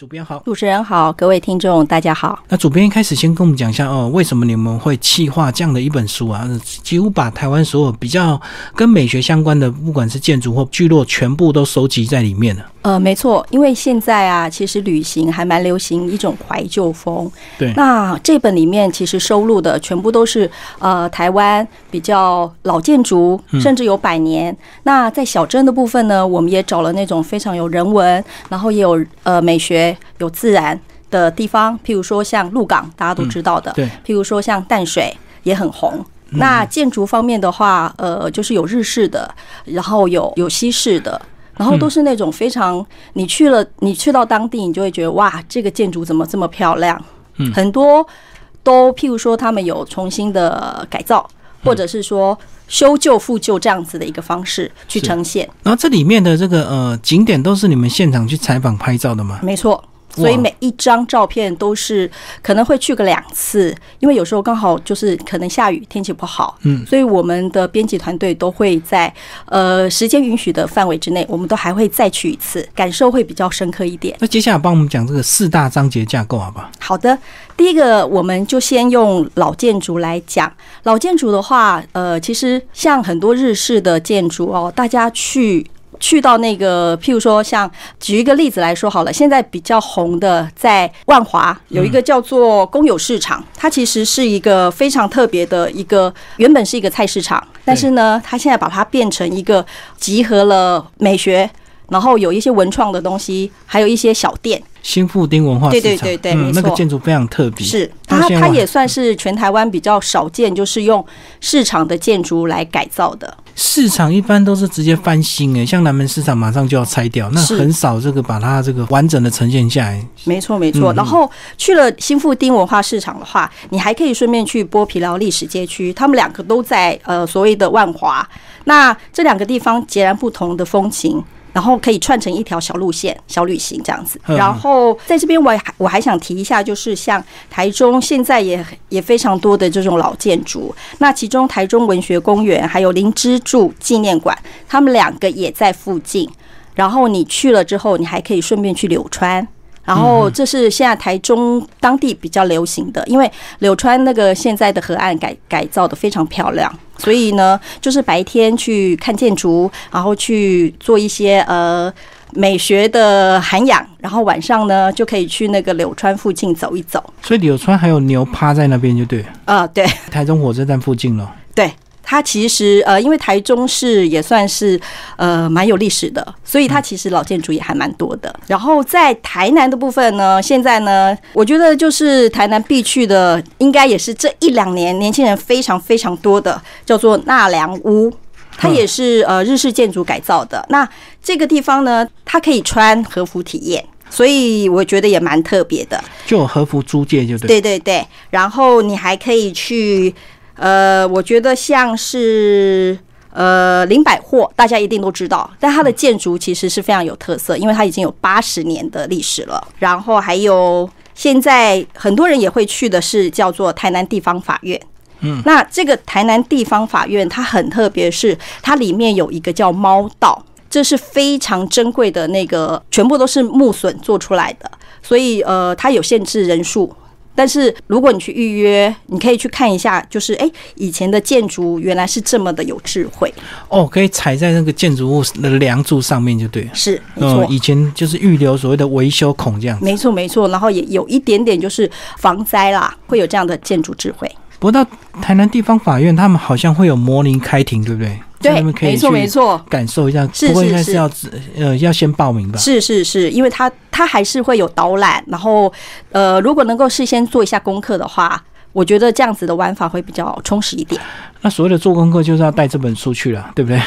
主编好，主持人好，各位听众大家好。那主编一开始先跟我们讲一下哦，为什么你们会企划这样的一本书啊？几乎把台湾所有比较跟美学相关的，不管是建筑或聚落，全部都收集在里面了。呃，没错，因为现在啊，其实旅行还蛮流行一种怀旧风。对，那这本里面其实收录的全部都是呃台湾比较老建筑，甚至有百年。那在小镇的部分呢，我们也找了那种非常有人文，然后也有呃美学、有自然的地方，譬如说像鹿港，大家都知道的。对，譬如说像淡水也很红。那建筑方面的话，呃，就是有日式的，然后有有西式的。然后都是那种非常，你去了，你去到当地，你就会觉得哇，这个建筑怎么这么漂亮？嗯，很多都譬如说他们有重新的改造，或者是说修旧复旧这样子的一个方式去呈现。然后这里面的这个呃景点都是你们现场去采访拍照的吗？没错。所以每一张照片都是可能会去个两次，因为有时候刚好就是可能下雨，天气不好，嗯，所以我们的编辑团队都会在呃时间允许的范围之内，我们都还会再去一次，感受会比较深刻一点。那接下来帮我们讲这个四大章节架构，好不好？好的，第一个我们就先用老建筑来讲。老建筑的话，呃，其实像很多日式的建筑哦，大家去。去到那个，譬如说，像举一个例子来说好了，现在比较红的，在万华有一个叫做公有市场，它其实是一个非常特别的一个，原本是一个菜市场，但是呢，它现在把它变成一个集合了美学，然后有一些文创的东西，还有一些小店。新富丁文化市场，对对对对，那个建筑非常特别。是它，它也算是全台湾比较少见，就是用市场的建筑来改造的。市场一般都是直接翻新诶，像南门市场马上就要拆掉，那很少这个把它这个完整的呈现下来。没错没错。然后去了新富丁文化市场的话，你还可以顺便去剥皮寮历史街区，他们两个都在呃所谓的万华。那这两个地方截然不同的风情。然后可以串成一条小路线、小旅行这样子。然后在这边，我还我还想提一下，就是像台中现在也也非常多的这种老建筑。那其中台中文学公园还有林之助纪念馆，他们两个也在附近。然后你去了之后，你还可以顺便去柳川。然后这是现在台中当地比较流行的，因为柳川那个现在的河岸改改造的非常漂亮，所以呢，就是白天去看建筑，然后去做一些呃美学的涵养，然后晚上呢就可以去那个柳川附近走一走。所以柳川还有牛趴在那边就对。啊，对。台中火车站附近了。对。它其实呃，因为台中市也算是呃蛮有历史的，所以它其实老建筑也还蛮多的。然后在台南的部分呢，现在呢，我觉得就是台南必去的，应该也是这一两年年轻人非常非常多的，叫做纳凉屋。它也是呃日式建筑改造的。那这个地方呢，它可以穿和服体验，所以我觉得也蛮特别的。就有和服租借就对。对对对，然后你还可以去。呃，我觉得像是呃林百货，大家一定都知道，但它的建筑其实是非常有特色，因为它已经有八十年的历史了。然后还有现在很多人也会去的是叫做台南地方法院。嗯，那这个台南地方法院它很特别，是它里面有一个叫猫道，这是非常珍贵的那个，全部都是木笋做出来的，所以呃，它有限制人数。但是如果你去预约，你可以去看一下，就是哎，以前的建筑原来是这么的有智慧哦，可以踩在那个建筑物的梁柱上面就对了，是没错。以前就是预留所谓的维修孔这样，没错没错。然后也有一点点就是防灾啦，会有这样的建筑智慧。不过到台南地方法院，他们好像会有模拟开庭，对不对？对，没错没错，感受一下。是是是，要呃要先报名吧。是是是，因为他他还是会有导览，然后呃，如果能够事先做一下功课的话。我觉得这样子的玩法会比较充实一点。那所谓的做功课就是要带这本书去了，对不对？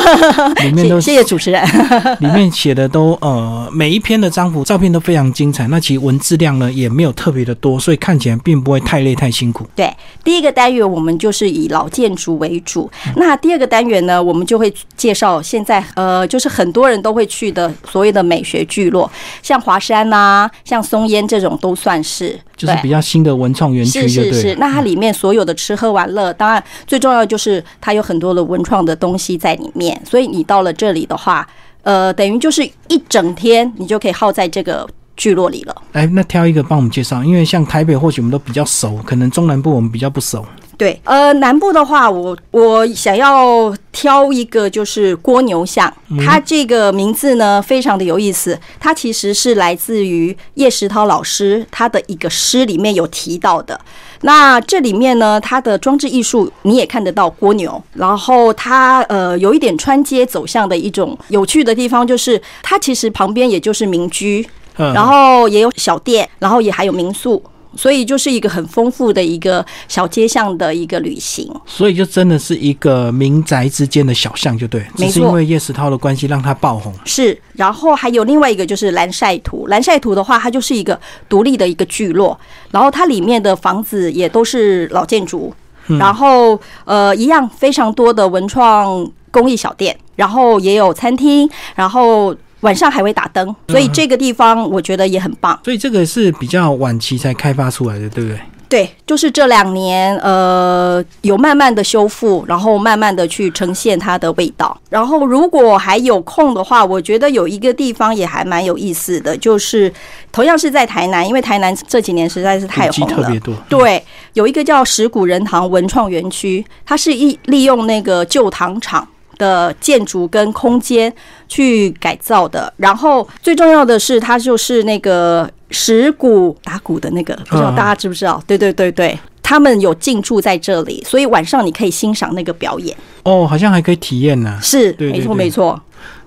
里面都谢谢主持人。里面写的都呃每一篇的章幅照片都非常精彩，那其实文字量呢也没有特别的多，所以看起来并不会太累太辛苦。对，第一个单元我们就是以老建筑为主，那第二个单元呢，我们就会介绍现在呃就是很多人都会去的所谓的美学聚落，像华山呐，像松烟这种都算是。就是比较新的文创园区，是是是。那它里面所有的吃喝玩乐，当然最重要就是它有很多的文创的东西在里面。所以你到了这里的话，呃，等于就是一整天你就可以耗在这个聚落里了。来，那挑一个帮我们介绍，因为像台北或许我们都比较熟，可能中南部我们比较不熟。对，呃，南部的话，我我想要挑一个就是蜗牛巷，它这个名字呢非常的有意思，它其实是来自于叶石涛老师他的一个诗里面有提到的。那这里面呢，它的装置艺术你也看得到蜗牛，然后它呃有一点穿街走巷的一种有趣的地方，就是它其实旁边也就是民居，嗯然后也有小店，然后也还有民宿。所以就是一个很丰富的一个小街巷的一个旅行，所以就真的是一个民宅之间的小巷，就对，只没错是因为叶石涛的关系让它爆红。是。然后还有另外一个就是蓝晒图，蓝晒图的话，它就是一个独立的一个聚落，然后它里面的房子也都是老建筑，然后呃一样非常多的文创工艺小店，然后也有餐厅，然后晚上还会打灯，所以这个地方我觉得也很棒。所以这个是比较晚期才开发出来的，对不对？对，就是这两年，呃，有慢慢的修复，然后慢慢的去呈现它的味道。然后如果还有空的话，我觉得有一个地方也还蛮有意思的，就是同样是在台南，因为台南这几年实在是太红了特别。多。对，有一个叫石鼓仁堂文创园区，它是一利用那个旧糖厂的建筑跟空间去改造的。然后最重要的是，它就是那个石鼓打鼓的那个，不知道嗯大家知不知道？对对对对。他们有进驻在这里，所以晚上你可以欣赏那个表演。哦，好像还可以体验呢。是，没错没错。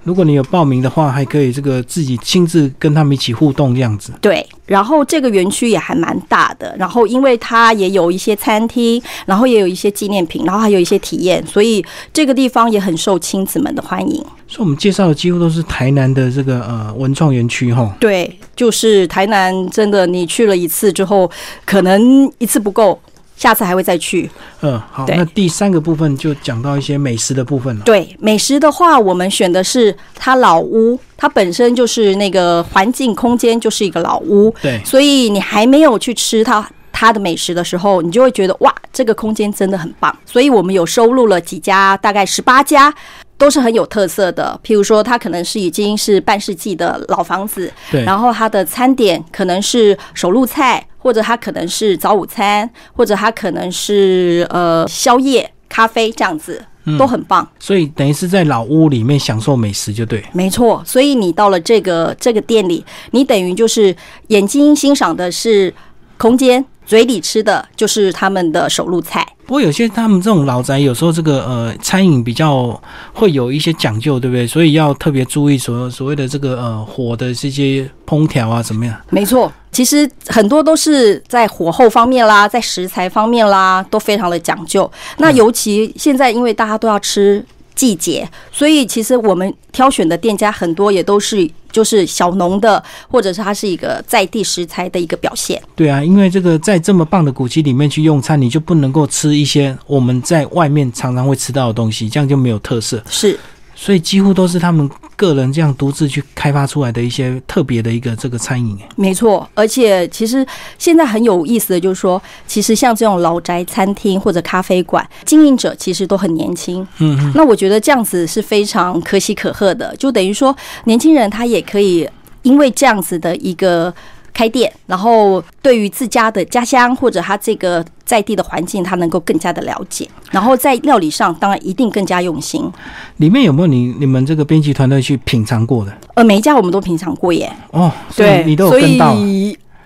如果你有报名的话，还可以这个自己亲自跟他们一起互动这样子。对，然后这个园区也还蛮大的，然后因为它也有一些餐厅，然后也有一些纪念品，然后还有一些体验，所以这个地方也很受亲子们的欢迎。所以我们介绍的几乎都是台南的这个呃文创园区哈。对，就是台南，真的你去了一次之后，可能一次不够，下次还会再去。嗯，好，那第三个部分就讲到一些美食的部分了。对美食的话，我们选的是它老屋，它本身就是那个环境空间就是一个老屋，对，所以你还没有去吃它。它的美食的时候，你就会觉得哇，这个空间真的很棒。所以我们有收录了几家，大概十八家，都是很有特色的。譬如说，它可能是已经是半世纪的老房子，对，然后它的餐点可能是手路菜，或者它可能是早午餐，或者它可能是呃宵夜、咖啡这样子，都很棒。所以等于是在老屋里面享受美食，就对。没错，所以你到了这个这个店里，你等于就是眼睛欣赏的是空间，嘴里吃的就是他们的手路菜。不过有些他们这种老宅，有时候这个呃餐饮比较会有一些讲究，对不对？所以要特别注意所所谓的这个呃火的这些烹调啊，怎么样？没错，其实很多都是在火候方面啦，在食材方面啦，都非常的讲究。那尤其现在，因为大家都要吃季节，所以其实我们挑选的店家很多也都是就是小农的，或者是它是一个在地食材的一个表现。对啊，因为这个在这么棒的古迹里面去用餐，你就不能够吃一些我们在外面常常会吃到的东西，这样就没有特色。是所以几乎都是他们个人这样独自去开发出来的一些特别的一个这个餐饮。哎没错，而且其实现在很有意思的就是说，其实像这种老宅餐厅或者咖啡馆，经营者其实都很年轻。嗯嗯，那我觉得这样子是非常可喜可贺的，就等于说年轻人他也可以因为这样子的一个开店，然后对于自家的家乡或者他这个在地的环境，他能够更加的了解，然后在料理上当然一定更加用心。里面有没有你你们这个编辑团队去品尝过的？呃，每一家我们都品尝过耶，哦，对，你都有跟到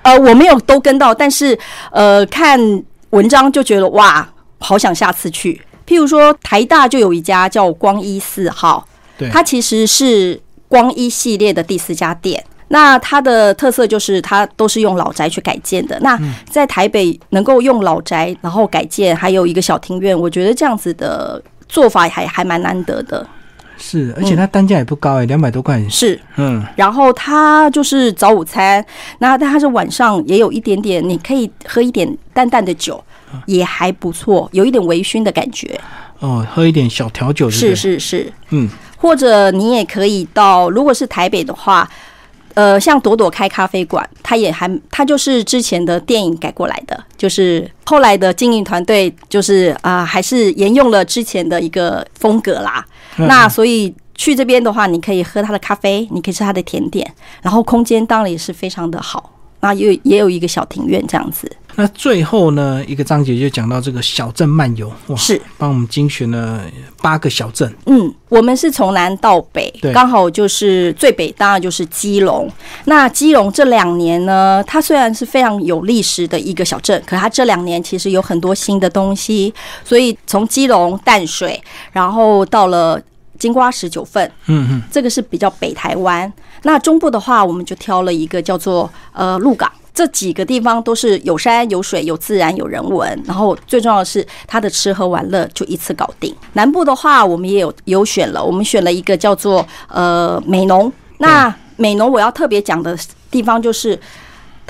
呃，我没有都跟到，但是呃，看文章就觉得哇，好想下次去。譬如说，台大就有一家叫光一四号，对，它其实是光一系列的第四家店。那它的特色就是它都是用老宅去改建的。那在台北能够用老宅然后改建，还有一个小庭院，我觉得这样子的做法还还蛮难得的。是，而且它单价也不高哎，两百多块。是，嗯，然后它就是早午餐，那但它是晚上也有一点点，你可以喝一点淡淡的酒，也还不错，有一点微醺的感觉。哦，喝一点小调酒，是，是是，嗯，或者你也可以到，如果是台北的话。呃，像朵朵开咖啡馆，它也还，它就是之前的电影改过来的，就是后来的经营团队，就是啊、还是沿用了之前的一个风格啦。嗯那所以去这边的话，你可以喝它的咖啡，你可以吃它的甜点，然后空间当然也是非常的好。那也也有一个小庭院这样子。那最后呢，一个章节就讲到这个小镇漫游，哇，是帮我们精选了八个小镇。嗯，我们是从南到北对，刚好就是最北当然就是基隆。那基隆这两年呢，它虽然是非常有历史的一个小镇，可它这两年其实有很多新的东西，所以从基隆淡水，然后到了金瓜石九份，嗯嗯，这个是比较北台湾。那中部的话，我们就挑了一个叫做呃鹿港。这几个地方都是有山有水有自然有人文，然后最重要的是它的吃喝玩乐就一次搞定。南部的话，我们也有有选了，我们选了一个叫做呃美浓。那美浓我要特别讲的地方就是。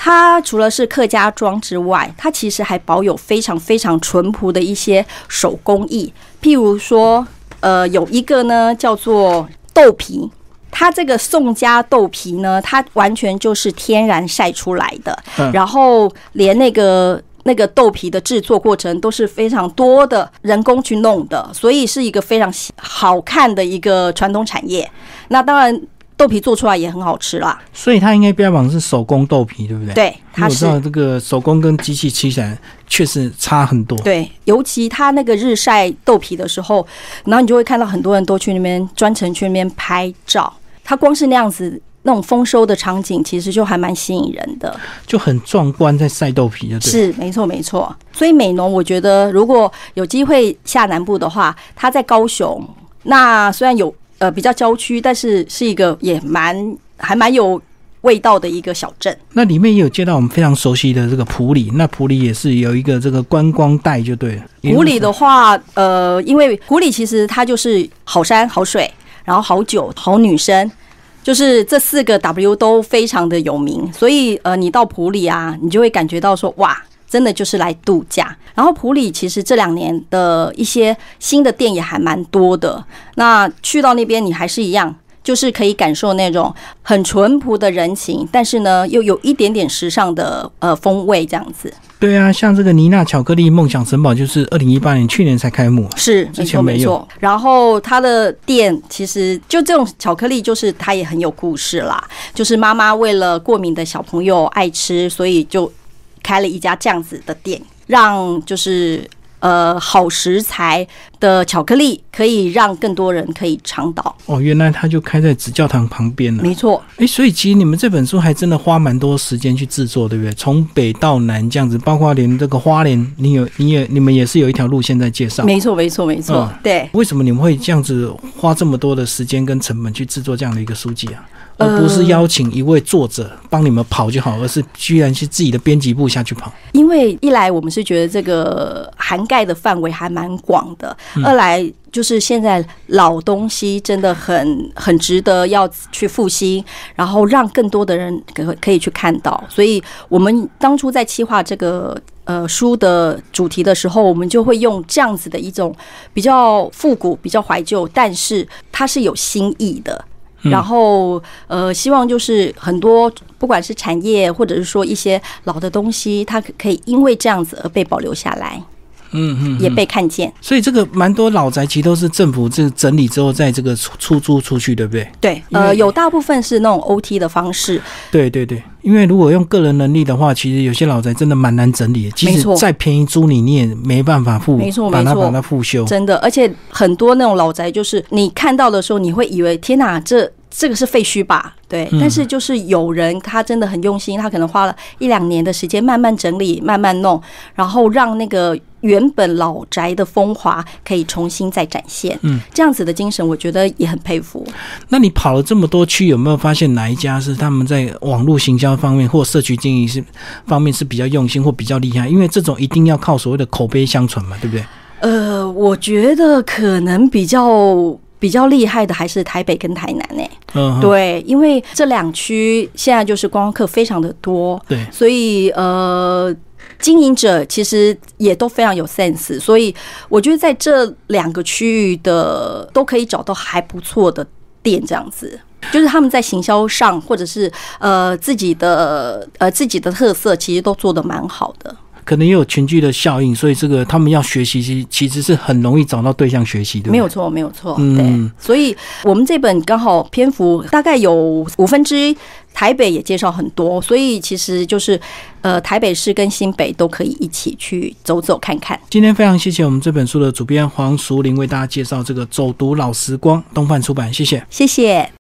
它除了是客家庄之外，它其实还保有非常非常淳朴的一些手工艺，譬如说，呃，有一个呢叫做豆皮，它这个宋家豆皮呢，它完全就是天然晒出来的，嗯然后连那个。那个豆皮的制作过程都是非常多的人工去弄的，所以是一个非常好看的一个传统产业。那当然，豆皮做出来也很好吃啦。所以它应该标榜是手工豆皮，对不对？，对，它是我知道这个手工跟机器吃起来确实差很多。对，尤其它那个日晒豆皮的时候，然后你就会看到很多人都去那边专程去那边拍照。它光是那样子那种丰收的场景，其实就还蛮吸引人的。就很壮观，在晒豆皮的，对。是，没错，没错。所以美浓，我觉得如果有机会下南部的话，它在高雄，那虽然有呃比较郊区，但是是一个也蛮还蛮有味道的一个小镇。那里面也有接到我们非常熟悉的这个普里，那普里也是有一个这个观光带，就对了。普里的话，呃，因为普里其实它就是好山好水，然后好酒好女生，就是这四个 W 都非常的有名，所以呃，你到普里啊，你就会感觉到说哇。真的就是来度假，然后普里其实这两年的一些新的店也还蛮多的。那去到那边，你还是一样，就是可以感受那种很淳朴的人情，但是呢，又有一点点时尚的呃风味这样子。对啊，像这个妮娜巧克力梦想城堡，就是二零一八年去年才开幕。是，没错之前没有没错。然后它的店其实就这种巧克力，就是它也很有故事啦。就是妈妈为了过敏的小朋友爱吃，所以就开了一家这样子的店，让就是呃好食材的巧克力可以让更多人可以尝到。哦，原来它就开在紫教堂旁边了。没错，哎，所以其实你们这本书还真的花蛮多时间去制作，对不对？从北到南这样子，包括连这个花莲，你有你也你们也是有一条路线在介绍。没错，没错，没错嗯，对。为什么你们会这样子花这么多的时间跟成本去制作这样的一个书籍啊？呃而不是邀请一位作者帮你们跑就好，而是居然是自己的编辑部下去跑。因为一来我们是觉得这个涵盖的范围还蛮广的，二来就是现在老东西真的很很值得要去复兴，然后让更多的人可可以去看到。所以我们当初在企划这个。呃，书的主题的时候，我们就会用这样子的一种比较复古、比较怀旧，但是它是有新意的。然后呃，希望就是很多不管是产业或者是说一些老的东西，它可以因为这样子而被保留下来，嗯嗯，也被看见。所以这个蛮多老宅其实都是政府这整理之后在这个出出租出去，对不对？对，呃，有大部分是那种 OT 的方式，对对对，因为如果用个人能力的话，其实有些老宅真的蛮难整理的，即使再便宜租你，你也没办法复，没错没错把它把它复修。真的，而且很多那种老宅，就是你看到的时候，你会以为天哪，这这个是废墟吧？对，嗯但是就是有人他真的很用心，他可能花了一两年的时间慢慢整理、慢慢弄，然后让那个原本老宅的风华可以重新再展现。嗯，这样子的精神，我觉得也很佩服。那你跑了这么多区，有没有发现哪一家是他们在网络行销方面或社区经营是方面是比较用心或比较厉害？因为这种一定要靠所谓的口碑相传嘛，对不对？呃，我觉得可能比较比较厉害的还是台北跟台南呢、嗯，哼对，因为这两区现在就是观光客非常的多，对，所以呃，经营者其实也都非常有 sense，所以我觉得在这两个区域的都可以找到还不错的店，这样子。就是他们在行销上，或者是呃自己的呃自己的特色，其实都做得蛮好的。可能也有群聚的效应，所以这个他们要学习，其其实是很容易找到对象学习的。没有错，没有错。嗯对，所以我们这本刚好篇幅大概有五分之一，台北也介绍很多，所以其实就是呃，台北市跟新北都可以一起去走走看看。今天非常谢谢我们这本书的主编黄淑玲为大家介绍这个《走读老时光》，东贩出版，谢谢。谢谢。